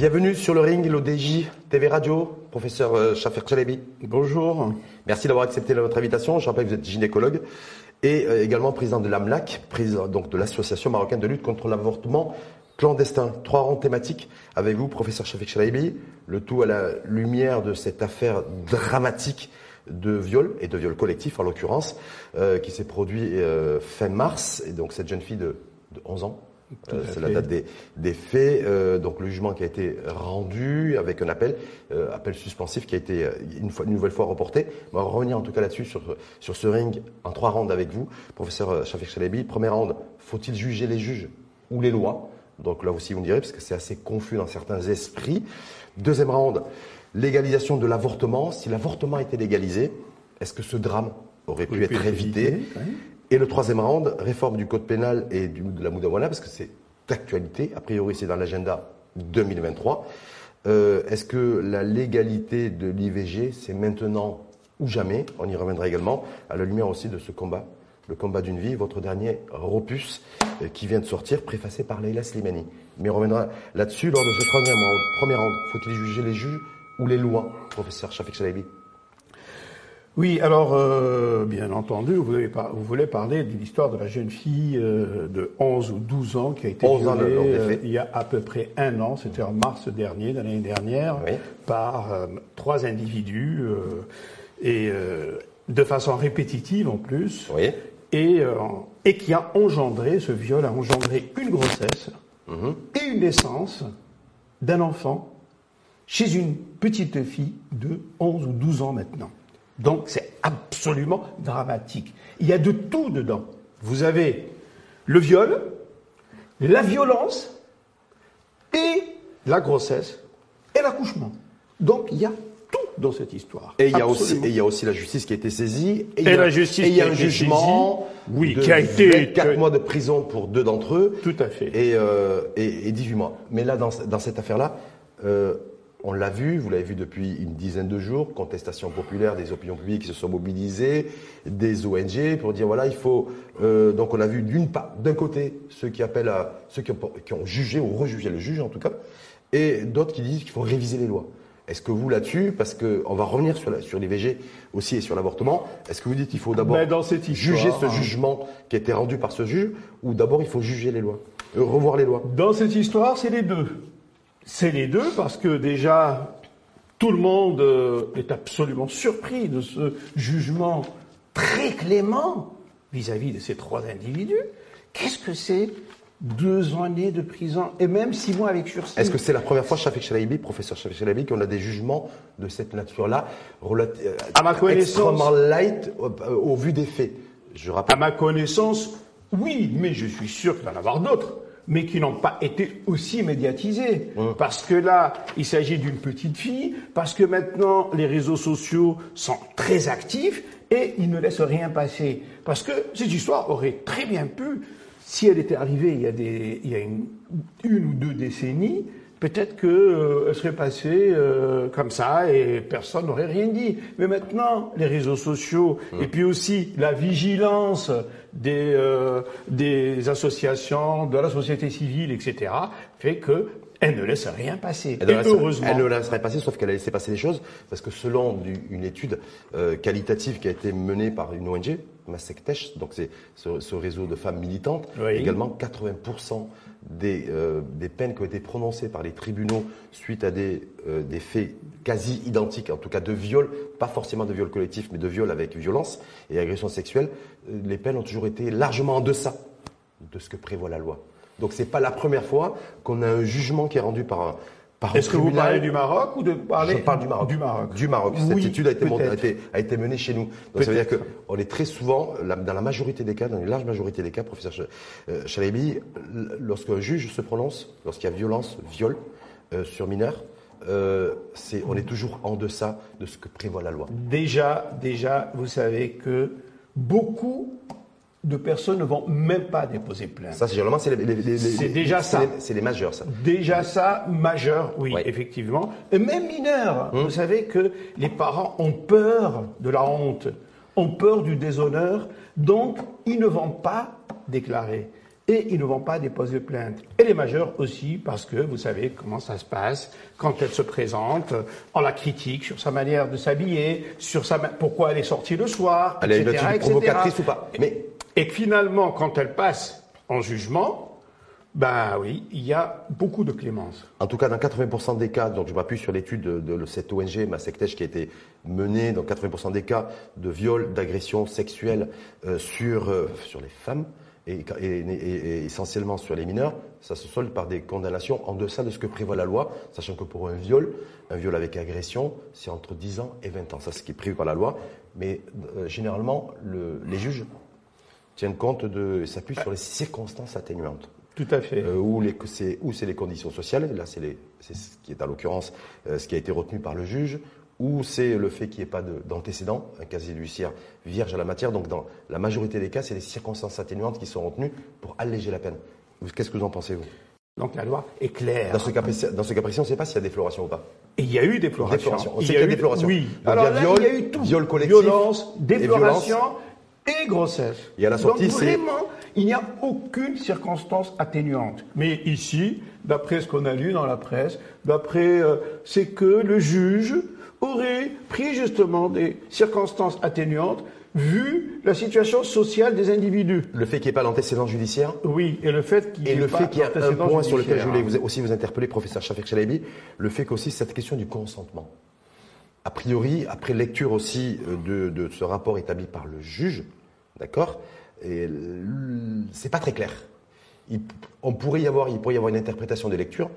Bienvenue sur le ring, l'ODJ TV Radio, professeur euh, Shafer Chalebi. Bonjour. Merci d'avoir accepté notre invitation. Je rappelle que vous êtes gynécologue et euh, également président de l'AMLAC, président donc de l'Association marocaine de lutte contre l'avortement clandestin. Trois rangs thématiques avec vous, professeur Shafer Chalebi, le tout à la lumière de cette affaire dramatique de viol et de viol collectif en l'occurrence, euh, qui s'est produit fin mars. Et donc cette jeune fille de, de 11 ans, euh, c'est la date des, faits. Euh, donc le jugement qui a été rendu avec un appel, euh, appel suspensif qui a été une, fois, une nouvelle fois reporté. On va revenir en tout cas là-dessus sur, sur ce ring en trois rounds avec vous, professeur Shafik Chalebi. Première round, faut-il juger les juges ou les lois? Donc là aussi vous me direz parce que c'est assez confus dans certains esprits. Deuxième round, légalisation de l'avortement. Si l'avortement était légalisé, est-ce que ce drame aurait pu, être évité, et le troisième round, réforme du code pénal et de la Moudawana, parce que c'est d'actualité. A priori, c'est dans l'agenda 2023. Euh, Est-ce que la légalité de l'IVG, c'est maintenant ou jamais? On y reviendra également, à la lumière aussi de ce combat, le combat d'une vie, votre dernier Ropus, euh, qui vient de sortir, préfacé par Leila Slimani. Mais on reviendra là-dessus lors de ce troisième round. Premier round, faut-il juger les juges ou les lois, professeur Shafik Chalabi? Oui, alors, euh, bien entendu, vous voulez, vous voulez parler de l'histoire de la jeune fille euh, de 11 ou 12 ans qui a été violée euh, il y a à peu près un an, c'était en mars dernier, de l'année dernière, par trois individus, et de façon répétitive en plus, et, et qui a engendré, ce viol a engendré une grossesse mhm. et une naissance d'un enfant chez une petite fille de 11 ou 12 ans maintenant. Donc c'est absolument dramatique. Il y a de tout dedans. Vous avez le viol, la violence et la grossesse et l'accouchement. Donc il y a tout dans cette histoire. Et il y a aussi, et il y a aussi la justice qui a été saisie. Et, la justice il y a un jugement. oui, qui a été 4 mois de prison pour deux d'entre eux. Tout à fait. Et, euh, et, 18 mois. Mais là, dans, dans cette affaire-là, euh, on l'a vu, vous l'avez vu depuis une dizaine de jours, contestation populaire des opinions publiques qui se sont mobilisées, des ONG pour dire voilà il faut euh, donc on a vu d'une part d'un côté ceux qui appellent à ceux qui ont, jugé ou rejugé le juge en tout cas, et d'autres qui disent qu'il faut réviser les lois. Est-ce que vous là-dessus, parce que on va revenir sur, la, sur l'IVG aussi et sur l'avortement, est-ce que vous dites qu'il faut d'abord juger ce jugement qui a été rendu par ce juge, ou d'abord il faut juger les lois, euh, revoir les lois? Dans cette histoire, c'est les deux. C'est les deux parce que déjà, tout le monde euh, est absolument surpris de ce jugement très clément vis-à-vis de ces trois individus. Qu'est-ce que c'est deux années de prison et même six mois avec sursis? Est-ce que c'est la première fois, Shafik Chalaibi, professeur Shafik Chalaibi, qu'on a des jugements de cette nature-là, euh, à ma connaissance, extrêmement light au, vu des faits? Je rappelle. À ma connaissance, oui, mais je suis sûr qu'il va y en avoir d'autres mais qui n'ont pas été aussi médiatisés. Parce que là, il s'agit d'une petite fille, parce que maintenant, les réseaux sociaux sont très actifs et ils ne laissent rien passer. Parce que cette histoire aurait très bien pu, si elle était arrivée il y a, des, il y a une, une ou deux décennies, peut-être qu'elle euh, serait passée euh, comme ça et personne n'aurait rien dit. Mais maintenant, les réseaux sociaux et puis aussi la vigilance des, euh, des associations, de la société civile, etc., fait que elle ne laisse rien passer. Elle, et heureusement. Elle ne laisse rien passer, sauf qu'elle a laissé passer des choses, parce que selon une étude euh, qualitative qui a été menée par une ONG, Massektesh, donc c'est ce, réseau de femmes militantes, également 80% des, euh, des, peines qui ont été prononcées par les tribunaux suite à des, euh, des faits quasi identiques, en tout cas de viol, pas forcément de viol collectif, mais de viol avec violence et agression sexuelle, les peines ont toujours été largement en deçà de ce que prévoit la loi. Donc c'est pas la première fois qu'on a un jugement qui est rendu par un, Est-ce que vous parlez du Maroc ou de parler Je parle du Maroc. Du Maroc. Du Maroc. Cette étude a été, a, été, menée chez nous. Donc ça veut dire qu'on est très souvent, dans la majorité des cas, dans une large majorité des cas, professeur euh, lorsqu'un juge se prononce, lorsqu'il y a violence, viol euh, sur mineur, euh, c'est, on est toujours en deçà de ce que prévoit la loi. Déjà, déjà, vous savez que beaucoup de personnes ne vont même pas déposer plainte. Ça, c'est généralement, c'est déjà ça. C'est les majeurs, ça. Déjà ça, majeur, oui, effectivement. Et même mineur. Hum. Vous savez que les parents ont peur de la honte, ont peur du déshonneur, donc ils ne vont pas déclarer et ils ne vont pas déposer plainte. Et les majeurs aussi, parce que vous savez comment ça se passe quand elle se présente, on la critique sur sa manière de s'habiller, sur sa pourquoi elle est sortie le soir, elle etc., est provocatrice ou pas. Mais et finalement, quand elle passe en jugement, ben oui, il y a beaucoup de clémence. En tout cas, dans 80% des cas, donc je m'appuie sur l'étude de, cette ONG, Massektech, qui a été menée dans 80% des cas de viol, d'agression sexuelle euh, sur, euh, sur les femmes, et, essentiellement sur les mineurs, ça se solde par des condamnations en deçà de ce que prévoit la loi, sachant que pour un viol, un viol avec agression, c'est entre 10 ans et 20 ans. Ça, c'est ce qui est prévu par la loi. Mais euh, généralement, les juges tiennent compte de, s'appuient sur les circonstances atténuantes. Tout à fait. Euh, où c'est les conditions sociales, là c'est ce qui est à l'occurrence euh, ce qui a été retenu par le juge, ou c'est le fait qu'il n'y ait pas d'antécédent, un casier judiciaire vierge à la matière. Donc dans la majorité des cas, c'est les circonstances atténuantes qui sont retenues pour alléger la peine. Qu'est-ce que vous en pensez, vous? Donc la loi est claire. Dans ce cas, précis, on ne sait pas s'il y a défloration ou pas. Et il y a eu défloration. On sait qu'il y a, eu défloration. Oui. Alors il y a viol, il y a eu tout. Viol collectif, violence, défloration et, grossesse. Et à la sortie, Donc vraiment, il n'y a aucune circonstance atténuante. Mais ici, d'après ce qu'on a lu dans la presse, d'après, euh, c'est que le juge aurait pris justement des circonstances atténuantes vu la situation sociale des individus. Le fait qu'il n'y ait pas l'antécédent judiciaire Oui, et le fait qu'il y ait Et le fait qu'il y a un point sur lequel je voulais aussi vous interpeller, professeur Shafik Chalabi, le fait qu'aussi cette question du consentement. A priori, après lecture aussi euh, de, ce rapport établi par le juge, d'accord, et c'est pas très clair. on pourrait y avoir, il pourrait y avoir une interprétation des lectures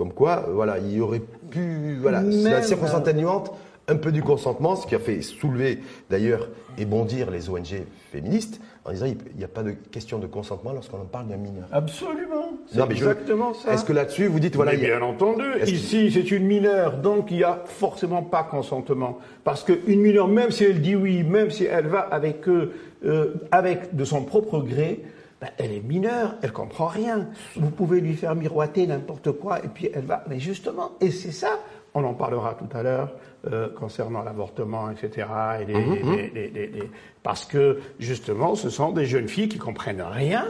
comme quoi, euh, voilà, il y aurait pu, voilà, la circonstance atténuante, un peu du consentement, ce qui a fait soulever d'ailleurs et bondir les ONG féministes en disant il n'y a pas de question de consentement lorsqu'on en parle d'un mineur. Absolument. C'est exactement ça. Est-ce que là-dessus vous dites voilà. bien entendu. Ici c'est une mineure, donc il n'y a forcément pas consentement. Parce qu'une mineure, même si elle dit oui, même si elle va avec eux, euh, avec de son propre gré, ben, elle est mineure, elle comprend rien. Vous pouvez lui faire miroiter n'importe quoi et puis elle va. Mais justement, et c'est ça, on en parlera tout à l'heure euh, concernant l'avortement, etc. Et mhm, mhm. parce que justement, ce sont des jeunes filles qui comprennent rien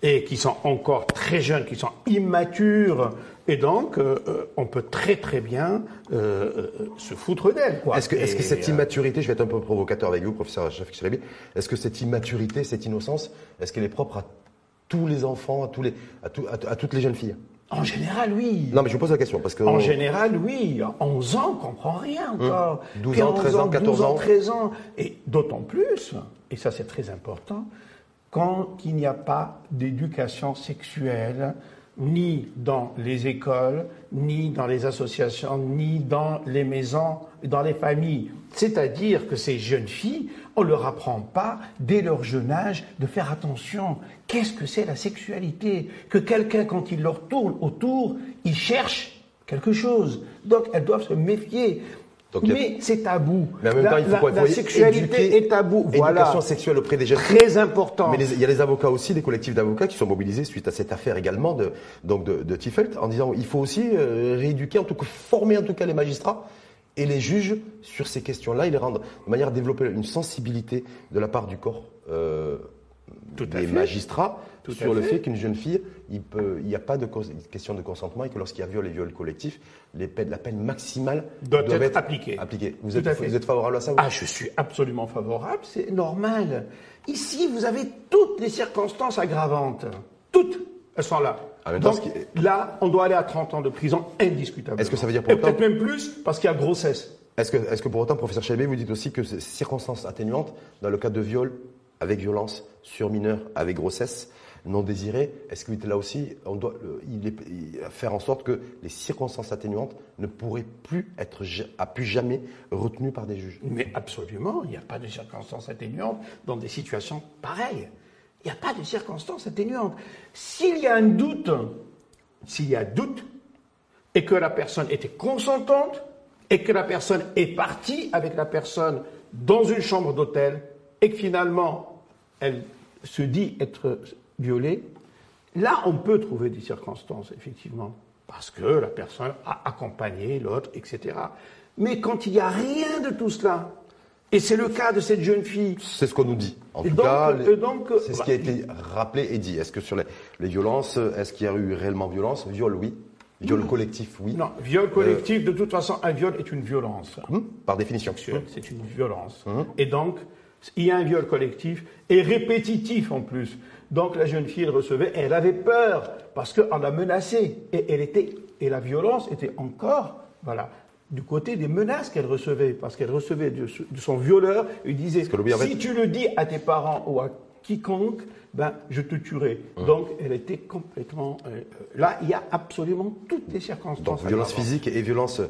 et qui sont encore très jeunes, qui sont immatures. Et donc, euh, euh, on peut très très bien se foutre d'elles. Est-ce que, est que, cette immaturité, je vais être un peu provocateur avec vous, professeur Chafik est-ce que cette immaturité, cette innocence, est-ce qu'elle est propre à tous les enfants, à, tous les, à, à toutes les jeunes filles? En général, oui. Non, mais je vous pose la question parce que. En général, oui. 11 ans, on comprend rien hum. encore. 12 ans, 13 ans, 14 ans. 13 ans. Et d'autant plus, et ça c'est très important, quand il n'y a pas d'éducation sexuelle, ni dans les écoles, ni dans les associations, ni dans les maisons, dans les familles. C'est-à-dire que ces jeunes filles on ne leur apprend pas, dès leur jeune âge, de faire attention. Qu'est-ce que c'est la sexualité? Que quelqu'un, quand il leur tourne autour, il cherche quelque chose. Donc elles doivent se méfier. Mais c'est tabou. Mais en même temps, il faut la, la sexualité est tabou. Voilà. Éducation sexuelle auprès des jeunes. Très important. Mais il y a les avocats aussi, des collectifs d'avocats qui sont mobilisés suite à cette affaire également de, donc de, de Tiffelt, en disant il faut aussi euh, rééduquer, en tout cas former en tout cas les magistrats et les juges, sur ces questions-là, ils les rendent de manière à développer une sensibilité de la part du corps euh, des magistrats sur le fait, qu'une jeune fille, il n'y a pas de question de consentement et que lorsqu'il y a viol et viol collectif, les peines, la peine maximale doit être, appliquée. Vous, êtes, vous êtes favorable à ça Ah, je suis absolument favorable, c'est normal. Ici, vous avez toutes les circonstances aggravantes. Toutes, elles sont là. Donc là, on doit aller à 30 ans de prison indiscutablement. Est-ce que ça veut dire pour autant... peut-être même plus parce qu'il y a grossesse. Est-ce que, est que pour autant, professeur Chelbé, vous dites aussi que ces circonstances atténuantes, dans le cas de viol avec violence sur mineur avec grossesse non désirée, est-ce que là aussi, on doit faire en sorte que les circonstances atténuantes ne pourraient plus être, à plus jamais retenues par des juges? Mais absolument, il n'y a pas de circonstances atténuantes dans des situations pareilles. Il n'y a pas de circonstances atténuantes. S'il y a un doute, s'il y a doute, et que la personne était consentante, et que la personne est partie avec la personne dans une chambre d'hôtel, et que finalement, elle se dit être violée, là, on peut trouver des circonstances, effectivement, parce que la personne a accompagné l'autre, etc. Mais quand il n'y a rien de tout cela, et c'est le cas de cette jeune fille. C'est ce qu'on nous dit. En tout cas, c'est ce qui a été rappelé et dit. Est-ce que sur les, violences, est-ce qu'il y a eu réellement violence? Viol, oui. Viol collectif, oui. Non, viol collectif, de toute façon, un viol est une violence. Hum, par définition. C'est une violence. Hum. Et donc, il y a un viol collectif et répétitif en plus. Donc la jeune fille, elle recevait, elle avait peur parce qu'on l'a menacée et elle était et la violence était encore, voilà, du côté des menaces qu'elle recevait, parce qu'elle recevait de, son violeur, il disait si tu le dis à tes parents ou à quiconque, ben je te tuerai. Mmh. Donc elle était complètement euh, là. Il y a absolument toutes les circonstances. Donc violence physique et violence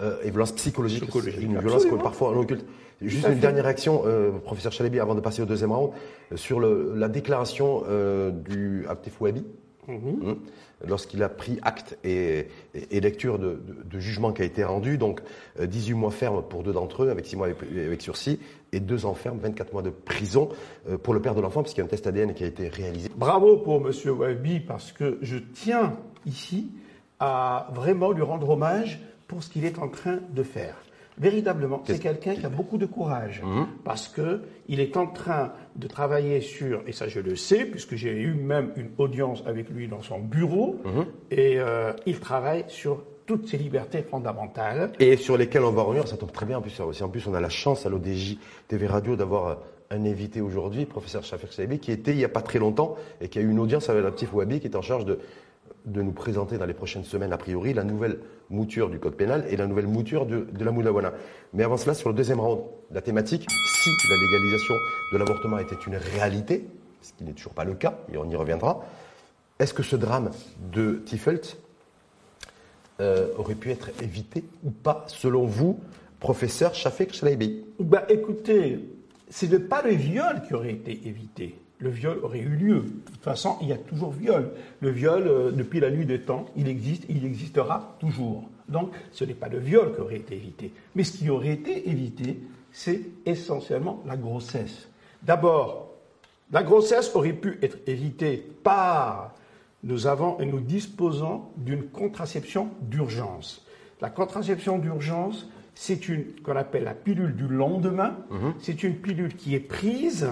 euh, et violence psychologique. Une violence que parfois on occulte. Juste une dernière réaction, euh, professeur Chalebi, avant de passer au deuxième round, sur le, la déclaration du Abdef Wabi. Mmh. Mmh lorsqu'il a pris acte et, lecture de, jugement qui a été rendu. Donc 18 euh, mois ferme pour deux d'entre eux, avec 6 mois avec, sursis, et deux ans ferme, 24 mois de prison euh, pour le père de l'enfant, puisqu'il y a un test ADN qui a été réalisé. Bravo pour M. Wabi, parce que je tiens ici à vraiment lui rendre hommage pour ce qu'il est en train de faire. Véritablement, c'est quelqu'un qui a beaucoup de courage mhm. parce que il est en train de travailler sur, et ça je le sais puisque j'ai eu même une audience avec lui dans son bureau, mhm. et euh, il travaille sur toutes ces libertés fondamentales. Et sur lesquelles on va revenir, ça tombe très bien en plus. En plus, on a la chance à l'ODJ TV Radio d'avoir euh, un invité aujourd'hui, professeur Shafir Saibi, qui était il n'y a pas très longtemps et qui a eu une audience avec la petite Wabi qui est en charge de de nous présenter dans les prochaines semaines, a priori, la nouvelle mouture du code pénal et la nouvelle mouture de, la Moudawana. Mais avant cela, sur le deuxième round, la thématique, si la légalisation de l'avortement était une réalité, ce qui n'est toujours pas le cas, et on y reviendra, est-ce que ce drame de Tiffelt euh, aurait pu être évité ou pas, selon vous, professeur Shafek Shalaibi bah, Écoutez, ce n'est pas le viol qui aurait été évité le viol aurait eu lieu. De toute façon, il y a toujours viol. Le viol, euh, depuis la nuit des temps, il existe, il existera toujours. Donc, ce n'est pas le viol qui aurait été évité. Mais ce qui aurait été évité, c'est essentiellement la grossesse. D'abord, la grossesse aurait pu être évitée par nous avons et nous disposons d'une contraception d'urgence. La contraception d'urgence, c'est une qu'on appelle la pilule du lendemain. Mhm. C'est une pilule qui est prise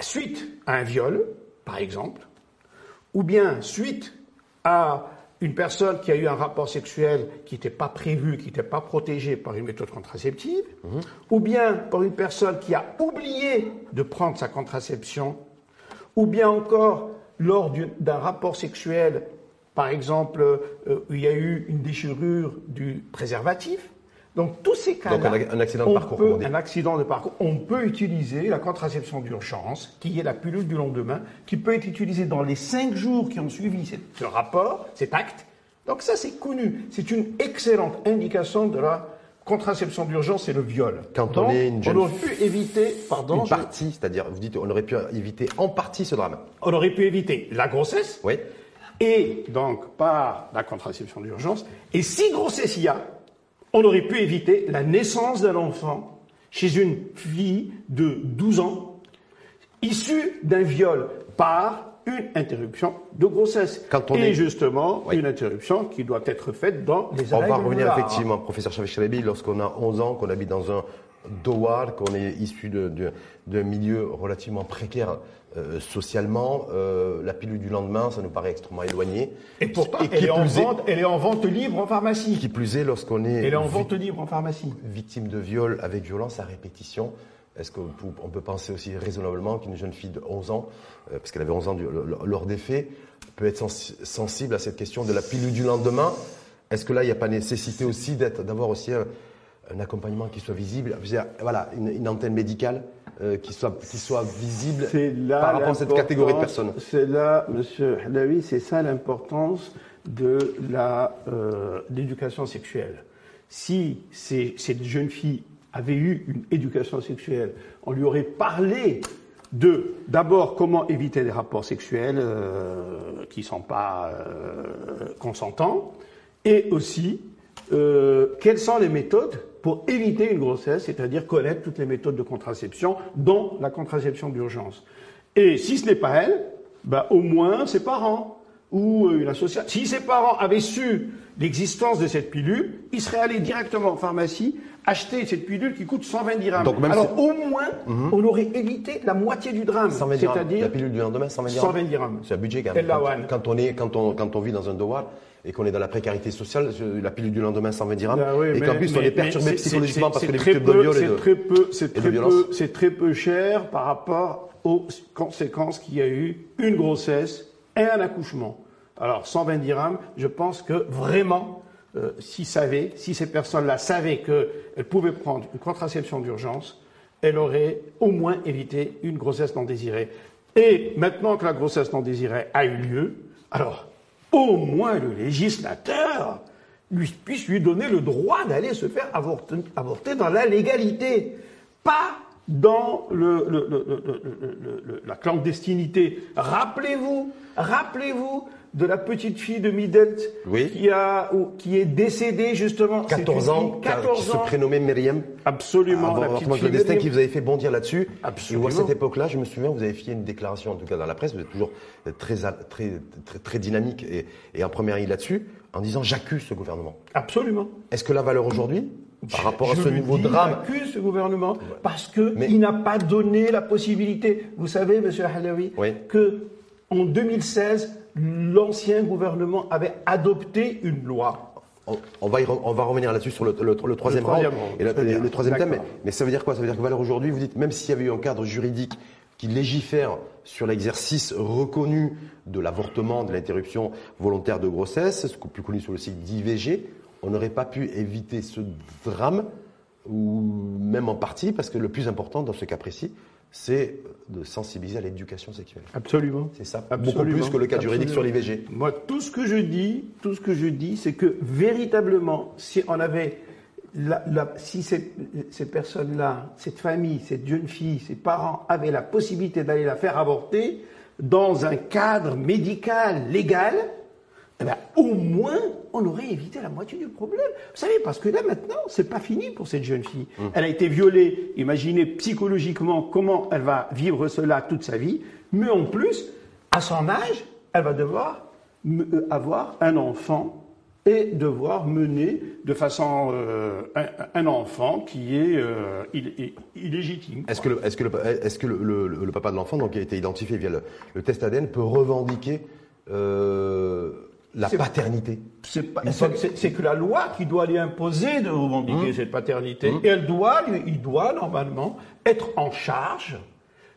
suite à un viol, par exemple, ou bien suite à une personne qui a eu un rapport sexuel qui n'était pas prévu, qui n'était pas protégé par une méthode contraceptive, mhm. ou bien par une personne qui a oublié de prendre sa contraception, ou bien encore lors d'un rapport sexuel, par exemple, euh, où il y a eu une déchirure du préservatif, donc tous ces cas-là, un, accident de parcours, un accident de parcours, on peut utiliser la contraception d'urgence, qui est la pilule du lendemain, qui peut être utilisée dans les cinq jours qui ont suivi ce rapport, cet acte. Donc ça, c'est connu. C'est une excellente indication de la contraception d'urgence et le viol. Quand on est une jeune on aurait pu éviter, pardon, une partie, c'est-à-dire, vous dites, on aurait pu éviter en partie ce drame. On aurait pu éviter la grossesse. Oui. Et donc par la contraception d'urgence. Et si grossesse il y a, on aurait pu éviter la naissance d'un enfant chez une fille de 12 ans, issue d'un viol par une interruption de grossesse. Quand on et justement, une interruption qui doit être faite dans les On va revenir effectivement, professeur Chavez lorsqu'on a 11 ans, qu'on habite dans un Dowar, qu'on est issu d'un milieu relativement précaire euh, socialement, euh, la pilule du lendemain, ça nous paraît extrêmement éloigné. Et pourtant, elle, est en vente, elle est en vente libre en pharmacie. Qui plus est, lorsqu'on est... Elle est en vente libre en pharmacie. Victime de viol avec violence à répétition, est-ce qu'on peut penser aussi raisonnablement qu'une jeune fille de 11 ans, euh, parce qu'elle avait 11 ans lors des faits, peut être sensible à cette question de la pilule du lendemain? Est-ce que là, il n'y a pas nécessité aussi d'avoir aussi un, accompagnement qui soit visible Voilà, une antenne médicale euh, qui, soit, qui soit visible par rapport à cette catégorie de personnes? C'est là, Monsieur Halawi, c'est ça l'importance de la euh, l'éducation sexuelle. Si cette jeune fille avait eu une éducation sexuelle, on lui aurait parlé de d'abord comment éviter des rapports sexuels euh, qui ne sont pas consentants, et aussi quelles sont les méthodes pour éviter une grossesse, c'est-à-dire connaître toutes les méthodes de contraception, dont la contraception d'urgence. Et si ce n'est pas elle, bah, au moins ses parents ou euh, une association. Si ses parents avaient su l'existence de cette pilule, ils seraient allés directement en pharmacie acheter cette pilule qui coûte 120 dirhams. Donc Alors au moins, mhm. on aurait évité la moitié du drame. C'est-à-dire la pilule du lendemain, 120 dirhams. 120 dirhams. C'est un budget quand même. Quand, on est, quand on, quand on vit dans un douar et qu'on est dans la précarité sociale, la pilule du lendemain 120 dirhams, ben et qu'en plus on est perturbé psychologiquement parce que les victimes de viol C'est très peu, c'est très peu, c'est très peu cher par rapport aux conséquences qu'il y a eu une grossesse et un accouchement. Alors 120 dirhams, je pense que vraiment euh, s'ils savaient, si ces personnes-là savaient qu'elles pouvaient prendre une contraception d'urgence, elles auraient au moins évité une grossesse non désirée. Et maintenant que la grossesse non désirée a eu lieu, alors au moins le législateur puisse lui donner le droit d'aller se faire avorter, avorter, dans la légalité, pas dans le, la clandestinité. Rappelez-vous, rappelez-vous de la petite fille de Midet qui, a, qui est décédée justement. 14 ans, 14 qui se prénommait Myriam. Absolument. Ah, la le destin qui vous avait fait bondir là-dessus. Absolument. à cette époque-là, je me souviens, vous avez fait une déclaration, en tout cas dans la presse, vous êtes toujours très, très, très, très dynamique et, et en première ligne là-dessus, en disant j'accuse ce gouvernement. Absolument. Est-ce que la valeur aujourd'hui par rapport à ce nouveau drame. J'accuse ce gouvernement parce qu'il n'a pas donné la possibilité. Vous savez, Monsieur Halawi, que en 2016, l'ancien gouvernement avait adopté une loi. On va, on va revenir là-dessus sur le, troisième rang et le, troisième thème. Mais, ça veut dire quoi? Ça veut dire que Valère aujourd'hui, vous dites, même s'il y avait eu un cadre juridique qui légifère sur l'exercice reconnu de l'avortement, de l'interruption volontaire de grossesse, ce plus connu sur le site d'IVG, on n'aurait pas pu éviter ce drame, ou même en partie, parce que le plus important dans ce cas précis, c'est de sensibiliser à l'éducation sexuelle. Absolument. C'est ça. Beaucoup plus que le cas juridique sur l'IVG. Moi, tout ce que je dis, tout ce que je dis, c'est que véritablement, si on avait, si ces, ces personnes-là, cette famille, cette jeune fille, ses parents avaient la possibilité d'aller la faire avorter dans un cadre médical légal, eh ben, au moins, on aurait évité la moitié du problème. Vous savez, parce que là, maintenant, c'est pas fini pour cette jeune fille. Mmh. Elle a été violée. Imaginez psychologiquement comment elle va vivre cela toute sa vie. Mais en plus, à son âge, elle va devoir euh, avoir un enfant et devoir mener de façon euh, un, enfant qui est euh, illégitime. Est-ce que, le, est-ce que, le, est-ce que le, papa de l'enfant, donc, qui a été identifié via le, test ADN, peut revendiquer la paternité. C'est que la loi qui doit lui imposer de revendiquer mmh. cette paternité. Mmh. Et elle doit, il doit normalement être en charge.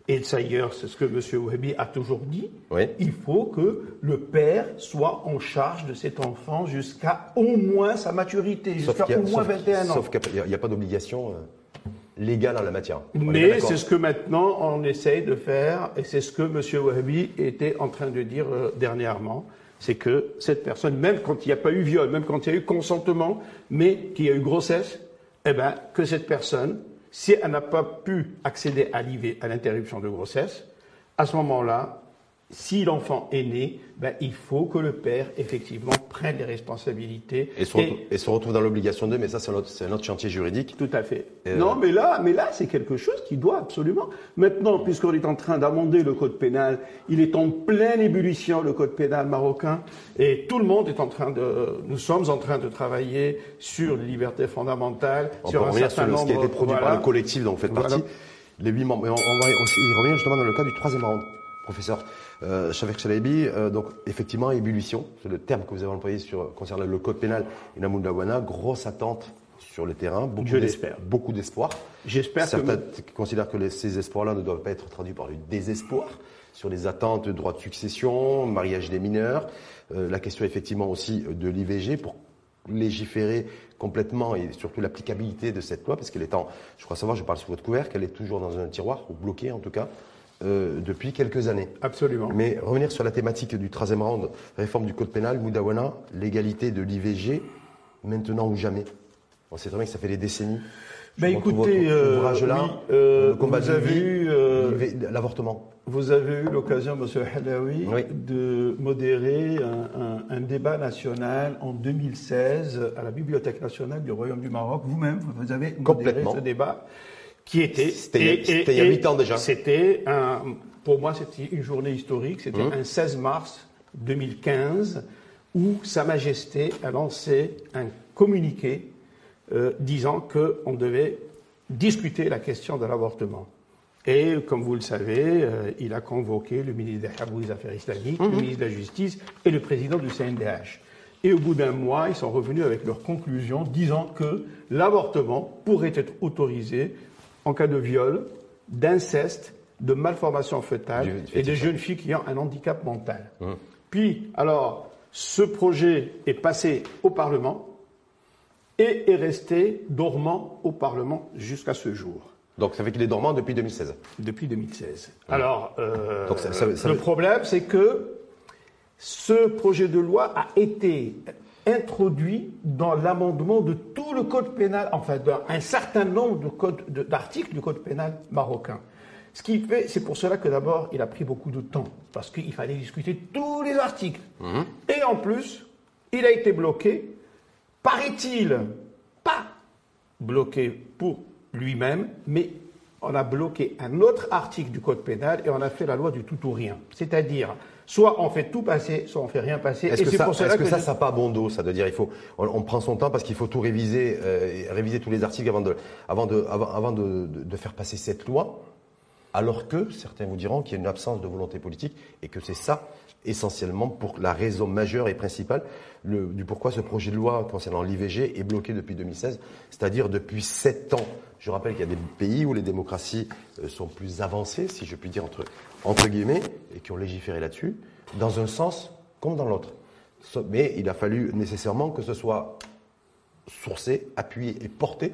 Et d'ailleurs, c'est ce que M. Ouhebi a toujours dit. Il faut que le père soit en charge de cet enfant jusqu'à au moins sa maturité, jusqu'à au moins 21 ans. Sauf qu'il n'y a, pas d'obligation euh, légale en la matière. Mais c'est ce que maintenant on essaye de faire, et c'est ce que M. Ouhebi était en train de dire euh, dernièrement c'est que cette personne, même quand il n'y a pas eu viol, même quand il y a eu consentement, mais qu'il y a eu grossesse, eh ben, que cette personne, si elle n'a pas pu accéder à l'IV, à l'interruption de grossesse, à ce moment-là, si l'enfant est né, ben, il faut que le père, effectivement, prenne les responsabilités. Et se, retrouve, dans l'obligation d'eux, mais ça, c'est un, autre chantier juridique. Tout à fait. Euh, non, mais là, mais là c'est quelque chose qui doit absolument. Maintenant, puisqu'on est en train d'amender le code pénal, il est en pleine ébullition, le code pénal marocain, et tout le monde est en train de. Nous sommes en train de travailler sur les libertés fondamentales, on sur un certain nombre. Ce qui a été produit par le collectif dont vous faites partie. Les huit membres. on, va aussi y revenir justement dans le cas du troisième round professeur euh, Shavek Chalabi. Euh, donc, effectivement, ébullition, c'est le terme que vous avez employé sur, concernant le code pénal et Namoundawana. Grosse attente sur le terrain. Beaucoup Je l'espère. Beaucoup d'espoir. J'espère Certains considèrent que ces espoirs-là ne doivent pas être traduits par du désespoir sur les attentes de droits de succession, mariage des mineurs. Euh, la question, effectivement, aussi de l'IVG pour légiférer complètement et surtout l'applicabilité de cette loi, parce qu'elle est en, je crois savoir, je parle sous votre couvert, qu'elle est toujours dans un tiroir, ou bloquée en tout cas, euh, depuis quelques années. Absolument. Mais revenir sur la thématique du troisième round, réforme du code pénal, Moudawana, l'égalité de l'IVG, maintenant ou jamais. On sait très bien que ça fait des décennies. Ben écoutez, euh, là, euh, vous avez eu l'avortement. Vous avez eu l'occasion, Monsieur Halawi, de modérer un, débat national en 2016 à la Bibliothèque nationale du Royaume du Maroc. Vous-même, vous avez modéré ce débat qui était. C'était il y a 8 ans déjà. C'était un, pour moi, c'était une journée historique. C'était mmh. un 16 mars 2015 où Sa Majesté a lancé un communiqué euh, disant qu'on devait discuter la question de l'avortement. Et comme vous le savez, euh, il a convoqué le ministre des Affaires islamiques, le mmh. ministre de la Justice et le président du CNDH. Et au bout d'un mois, ils sont revenus avec leurs conclusions disant que l'avortement pourrait être autorisé en cas de viol, d'inceste, de malformation fœtale et de jeunes filles qui ont un handicap mental. Hum. Puis, alors, ce projet est passé au Parlement et est resté dormant au Parlement jusqu'à ce jour. Donc ça fait qu'il est dormant depuis 2016 Depuis 2016. Hum. Alors, euh, le problème, c'est que ce projet de loi a été introduit dans l'amendement de tout le code pénal, enfin d'un certain nombre d'articles du code pénal marocain. Ce qui fait, c'est pour cela que d'abord, il a pris beaucoup de temps, parce qu'il fallait discuter tous les articles. Mhm. Et en plus, il a été bloqué, paraît-il, pas bloqué pour lui-même, mais on a bloqué un autre article du Code pénal et on a fait la loi du tout ou rien. C'est-à-dire, soit on fait tout passer, soit on fait rien passer. Est-ce que, ça, est que, ça, ça n'a pas bon dos, ça de dire il faut, on, prend son temps parce qu'il faut tout réviser, euh, réviser tous les articles avant de, avant de, avant, de, de, faire passer cette loi, alors que certains vous diront qu'il y a une absence de volonté politique et que c'est ça essentiellement pour la raison majeure et principale le, du pourquoi ce projet de loi concernant l'IVG est bloqué depuis 2016, c'est-à-dire depuis sept ans. Je rappelle qu'il y a des pays où les démocraties euh, sont plus avancées, si je puis dire entre, entre guillemets, et qui ont légiféré là-dessus, dans un sens comme dans l'autre. Mais il a fallu nécessairement que ce soit sourcé, appuyé et porté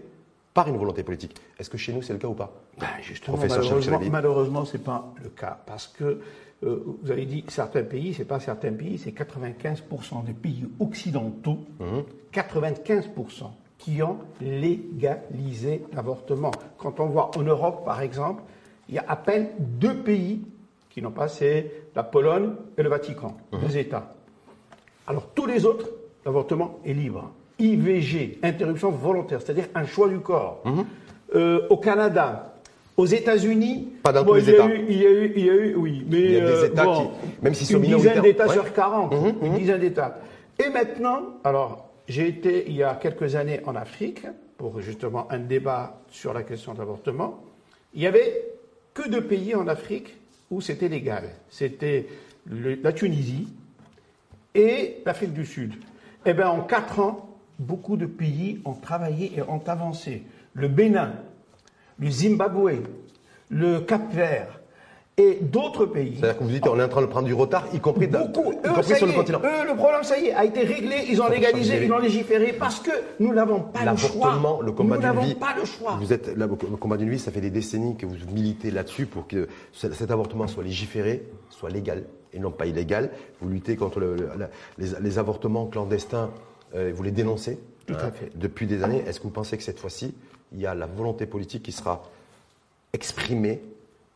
par une volonté politique. Est-ce que chez nous c'est le cas ou pas? Ben Justement, malheureusement, malheureusement ce n'est pas le cas. Parce que euh, vous avez dit certains pays, c'est pas certains pays, c'est 95% des pays occidentaux, 95% mhm. qui ont légalisé l'avortement. Quand on voit en Europe, par exemple, il y a à peine deux pays qui n'ont pas, c'est la Pologne et le Vatican, mhm. deux États. Alors tous les autres, l'avortement est libre. IVG, interruption volontaire, c'est-à-dire un choix du corps. Mhm. Euh, au Canada, aux États-Unis, pas dans tous les États. il y a eu, il y a eu, oui, mais il y a des euh, États qui, même si une dizaine d'États sur 40, mhm, une mhm. dizaine d'États. Et maintenant, alors j'ai été il y a quelques années en Afrique pour justement un débat sur la question de l'avortement. Il y avait que deux pays en Afrique où c'était légal. C'était la Tunisie et l'Afrique du Sud. Eh bien, en quatre ans, beaucoup de pays ont travaillé et ont avancé. Le Bénin, le Zimbabwe, le Cap-Vert et d'autres pays. C'est-à-dire que vous dites qu'on est en train de prendre du retard, y compris, Beaucoup, y compris sur le continent. Eux, le problème, ça y est, a été réglé, ils ont légalisé, ils ont légiféré parce que nous n'avons pas le choix. le combat d'une vie. pas le choix. Vous êtes, le combat d'une vie, ça fait des décennies que vous militez là-dessus pour que cet avortement soit légiféré, soit légal et non pas illégal. Vous luttez contre les, avortements clandestins, euh, vous les dénoncez. Tout à fait. Depuis des années, est-ce que vous pensez que cette fois-ci, il y a la volonté politique qui sera exprimée,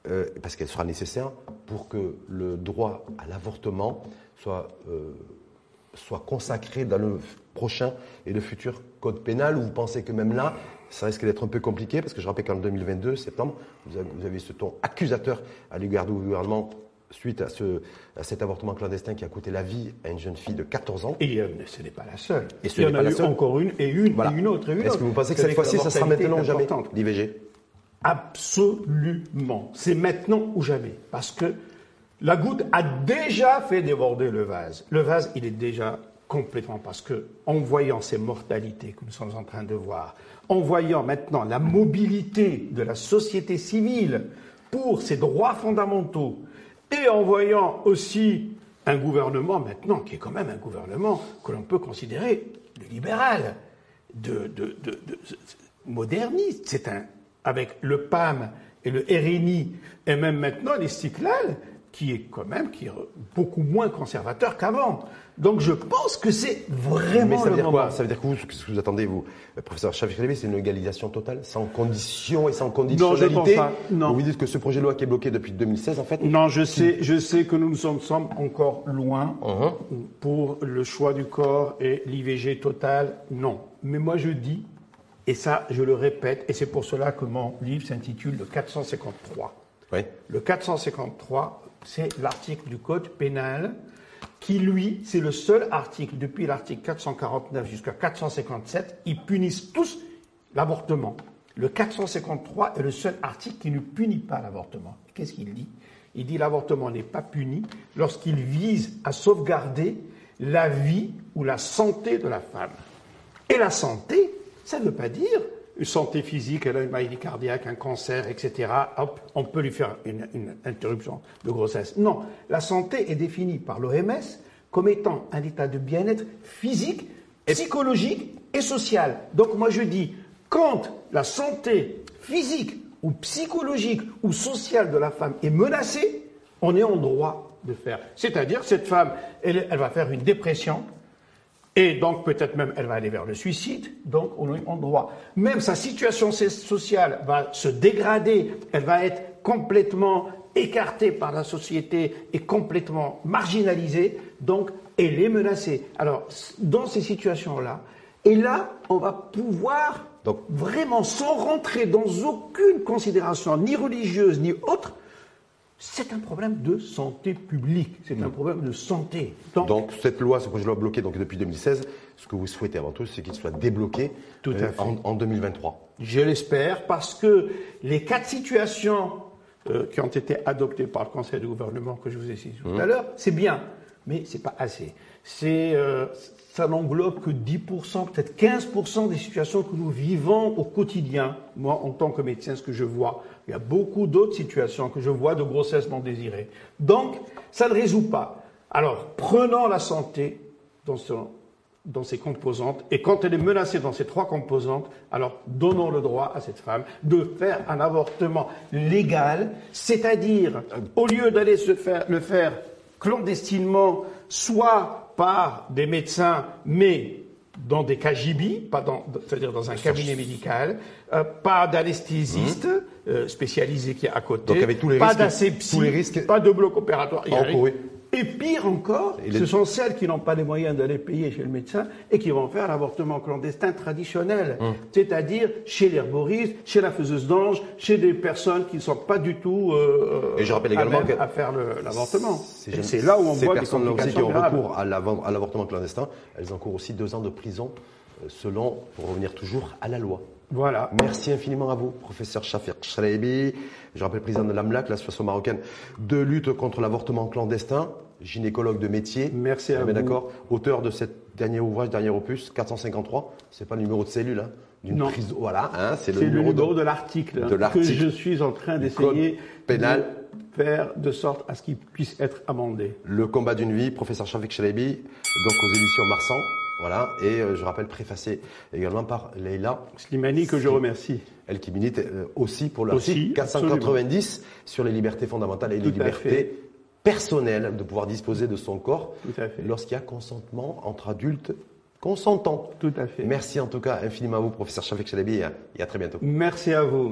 euh, parce qu'elle sera nécessaire, pour que le droit à l'avortement soit, euh, soit consacré dans le prochain et le futur code pénal, ou vous pensez que même là, ça risque d'être un peu compliqué, parce que je rappelle qu'en 2022, septembre, vous avez, vous avez ce ton accusateur à l'égard du gouvernement suite à, ce, à, cet avortement clandestin qui a coûté la vie à une jeune fille de 14 ans. Et euh, ce n'est pas la seule. Et ce Il y en a eu encore une, et une, et une autre, Est-ce que vous pensez que cette fois-ci, ça sera maintenant ou jamais, l'IVG Absolument. C'est maintenant ou jamais. Parce que la goutte a déjà fait déborder le vase. Le vase, il est déjà complètement parce que en voyant ces mortalités que nous sommes en train de voir, en voyant maintenant la mobilité de la société civile pour ses droits fondamentaux, et en voyant aussi un gouvernement maintenant qui est quand même un gouvernement que l'on peut considérer de libéral, de, moderniste. C'est un avec le PAM et le RNI et même maintenant l'Istiklal qui est quand même qui est beaucoup moins conservateur qu'avant. Donc je pense que c'est vraiment Mais ça veut dire quoi? Ça veut dire que vous, ce que vous attendez, vous, professeur Chafik c'est une égalisation totale, sans condition et sans conditionnalité Non, je pense pas. Non. Vous dites que ce projet de loi qui est bloqué depuis 2016, en fait Non, je sais, je sais que nous nous sommes, encore loin uh-huh. pour le choix du corps et l'IVG total. Non. Mais moi je dis, et ça je le répète, et c'est pour cela que mon livre s'intitule Le 453. Le 453, c'est l'article du Code pénal qui, lui, c'est le seul article, depuis l'article 449 jusqu'à 457, ils punissent tous l'avortement. Le 453 est le seul article qui ne punit pas l'avortement. Qu'est-ce qu'il dit? Il dit l'avortement n'est pas puni lorsqu'il vise à sauvegarder la vie ou la santé de la femme. Et la santé, ça ne veut pas dire une santé physique, elle a une maladie cardiaque, un cancer, etc. Hop, on peut lui faire une, interruption de grossesse. Non, la santé est définie par l'OMS comme étant un état de bien-être physique, psychologique et social. Donc moi je dis, quand la santé physique ou psychologique ou sociale de la femme est menacée, on est en droit de faire. C'est-à-dire, cette femme, elle va faire une dépression, et donc peut-être même elle va aller vers le suicide, donc on est en droit. Même sa situation sociale va se dégrader, elle va être complètement écartée par la société et complètement marginalisée, donc elle est menacée. Alors dans ces situations-là, et là on va pouvoir donc, vraiment sans rentrer dans aucune considération ni religieuse ni autre, c'est un problème de santé publique, c'est un problème de santé. Donc, cette loi, ce projet de loi bloqué donc, depuis 2016, ce que vous souhaitez avant tout, c'est qu'il soit débloqué euh, en, 2023. Je l'espère, parce que les quatre situations euh, qui ont été adoptées par le Conseil de gouvernement que je vous ai cité tout à mmh. l'heure, c'est bien, mais c'est pas assez. C'est euh, ça n'englobe que 10%, peut-être 15% des situations que nous vivons au quotidien. Moi, en tant que médecin, ce que je vois, il y a beaucoup d'autres situations que je vois de grossesse non désirée. Donc, ça ne résout pas. Alors, prenons la santé dans, ses composantes, et quand elle est menacée dans ces trois composantes, alors donnons le droit à cette femme de faire un avortement légal, c'est-à-dire, au lieu d'aller se faire, le faire clandestinement, soit par des médecins, mais dans des KGB, pas dans, c'est-à-dire dans un cabinet médical, euh, pas d'anesthésiste mmh. euh, spécialisé qui est à côté, Donc avec tous les pas d'asepsie, pas de bloc opératoire. Et pire encore, ce sont celles qui n'ont pas les moyens d'aller payer chez le médecin et qui vont faire l'avortement clandestin traditionnel, hum. c'est-à-dire chez l'herboriste, chez la faiseuse d'ange, chez des personnes qui ne sont pas du tout euh, et je rappelle également à, faire l'avortement. C'est là où on voit des complications qui ont recours à l'avortement clandestin, elles encourent aussi deux ans de prison, euh, selon, pour revenir toujours à la loi. Voilà. Merci infiniment à vous, professeur Shafir Shreibi. Je rappelle président de l'AMLAC, l'association marocaine de lutte contre l'avortement clandestin, gynécologue de métier. Merci à vous. d'accord. Auteur de cet dernier ouvrage, dernier opus, 453. C'est pas le numéro de cellule, hein. Non. voilà, hein, c'est le, numéro, de, l'article que je suis en train d'essayer pénal de faire de sorte à ce qu'il puisse être amendé. Le combat d'une vie, professeur Shafik Shalabi, donc aux éditions Marsan. Voilà, et euh, je rappelle préfacé également par Leila Slimani, que je remercie. Elle qui milite euh, aussi pour l'article 490 sur les libertés fondamentales et les libertés personnelles de pouvoir disposer de son corps lorsqu'il y a consentement entre adultes consentants. Tout à fait. Merci en tout cas infiniment à vous, professeur Shafik Chalabi, et à très bientôt. Merci à vous.